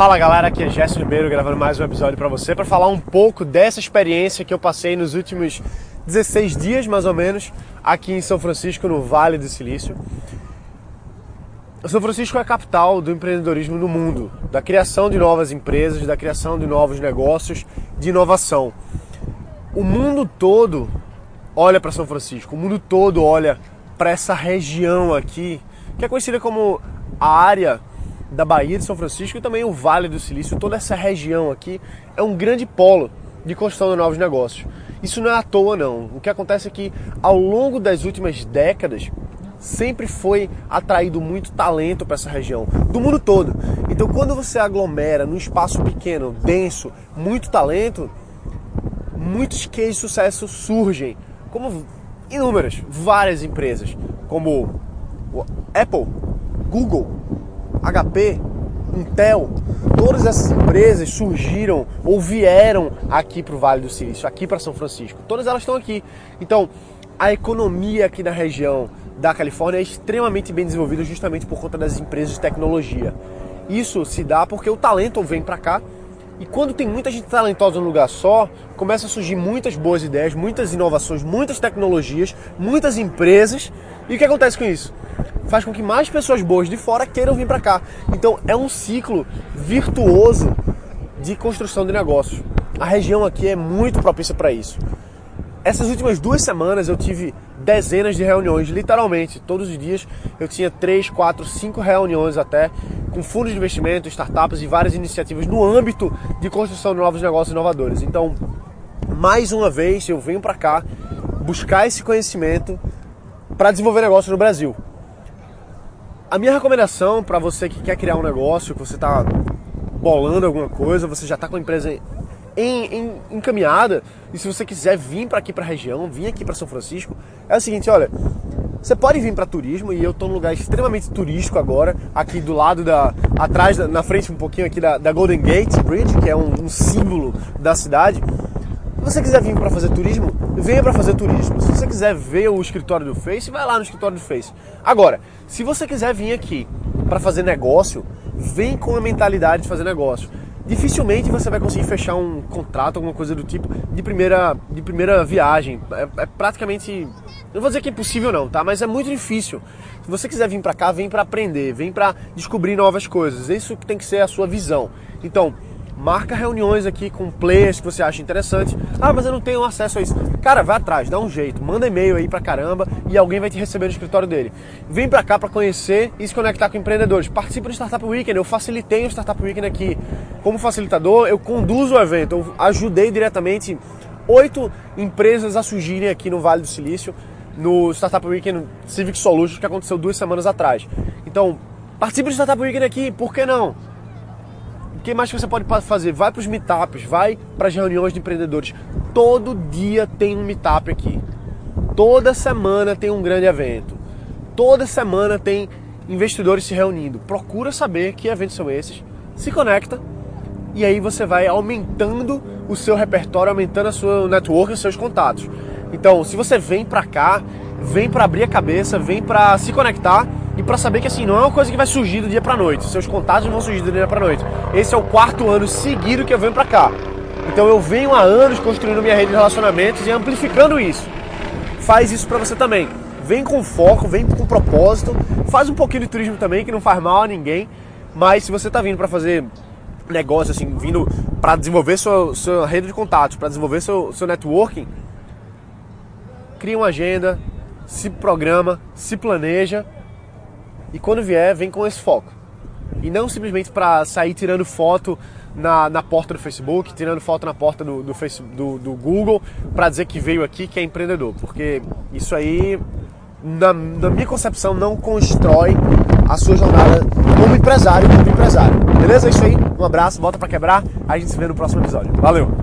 Fala galera, aqui é Gerson Ribeiro gravando mais um episódio para você para falar um pouco dessa experiência que eu passei nos últimos 16 dias mais ou menos aqui em São Francisco, no Vale do Silício. São Francisco é a capital do empreendedorismo no mundo, da criação de novas empresas, da criação de novos negócios, de inovação. O mundo todo olha para São Francisco, o mundo todo olha para essa região aqui, que é conhecida como a área da Bahia de São Francisco e também o Vale do Silício, toda essa região aqui é um grande polo de construção de novos negócios. Isso não é à toa não. O que acontece é que ao longo das últimas décadas sempre foi atraído muito talento para essa região, do mundo todo. Então quando você aglomera num espaço pequeno, denso, muito talento, muitos cases de sucesso surgem, como inúmeras, várias empresas, como Apple, Google, HP, Intel, todas essas empresas surgiram ou vieram aqui para o Vale do Silício, aqui para São Francisco. Todas elas estão aqui. Então, a economia aqui na região da Califórnia é extremamente bem desenvolvida justamente por conta das empresas de tecnologia. Isso se dá porque o talento vem para cá e quando tem muita gente talentosa num lugar só, começa a surgir muitas boas ideias, muitas inovações, muitas tecnologias, muitas empresas. E o que acontece com isso? faz com que mais pessoas boas de fora queiram vir para cá. Então é um ciclo virtuoso de construção de negócios. A região aqui é muito propícia para isso. Essas últimas duas semanas eu tive dezenas de reuniões, literalmente. Todos os dias eu tinha três, quatro, cinco reuniões até com fundos de investimento, startups e várias iniciativas no âmbito de construção de novos negócios inovadores. Então, mais uma vez eu venho para cá buscar esse conhecimento para desenvolver negócio no Brasil. A minha recomendação para você que quer criar um negócio, que você está bolando alguma coisa, você já está com a empresa em, em, encaminhada, e se você quiser vir para aqui para a região, vir aqui para São Francisco, é o seguinte, olha, você pode vir para turismo e eu estou num lugar extremamente turístico agora, aqui do lado da, atrás, na frente um pouquinho aqui da, da Golden Gate Bridge, que é um, um símbolo da cidade. Se você quiser vir para fazer turismo, venha para fazer turismo. Se você quiser ver o escritório do Face, vai lá no escritório do Face. Agora, se você quiser vir aqui para fazer negócio, vem com a mentalidade de fazer negócio. Dificilmente você vai conseguir fechar um contrato, alguma coisa do tipo, de primeira, de primeira viagem. É, é praticamente. Não vou dizer que é impossível não, tá? Mas é muito difícil. Se você quiser vir para cá, vem para aprender, vem para descobrir novas coisas. Isso tem que ser a sua visão. Então, marca reuniões aqui com players que você acha interessante. Ah, mas eu não tenho acesso a isso. Cara, vai atrás, dá um jeito, manda e-mail aí pra caramba e alguém vai te receber no escritório dele. Vem pra cá para conhecer e se conectar com empreendedores. Participe do Startup Weekend, eu facilitei o Startup Weekend aqui. Como facilitador, eu conduzo o evento, eu ajudei diretamente oito empresas a surgirem aqui no Vale do Silício no Startup Weekend Civic Solutions que aconteceu duas semanas atrás. Então, participe do Startup Weekend aqui, por que não? O que mais que você pode fazer? Vai para os meetups, vai para as reuniões de empreendedores. Todo dia tem um meetup aqui. Toda semana tem um grande evento. Toda semana tem investidores se reunindo. Procura saber que eventos são esses, se conecta e aí você vai aumentando o seu repertório, aumentando a sua network, os seus contatos. Então, se você vem para cá, vem para abrir a cabeça, vem para se conectar e para saber que assim não é uma coisa que vai surgir do dia para noite. Seus contatos não vão surgir do dia para noite. Esse é o quarto ano seguido que eu venho para cá. Então eu venho há anos construindo minha rede de relacionamentos e amplificando isso. Faz isso para você também. Vem com foco, vem com propósito, faz um pouquinho de turismo também que não faz mal a ninguém. Mas se você está vindo para fazer negócio assim, vindo para desenvolver sua, sua rede de contatos, para desenvolver seu, seu networking, cria uma agenda, se programa, se planeja e quando vier, vem com esse foco. E não simplesmente para sair tirando foto na, na porta do Facebook, tirando foto na porta do, do, Facebook, do, do Google, para dizer que veio aqui, que é empreendedor. Porque isso aí, na, na minha concepção, não constrói a sua jornada como empresário, como empresário. Beleza? É isso aí. Um abraço, volta para quebrar. A gente se vê no próximo episódio. Valeu!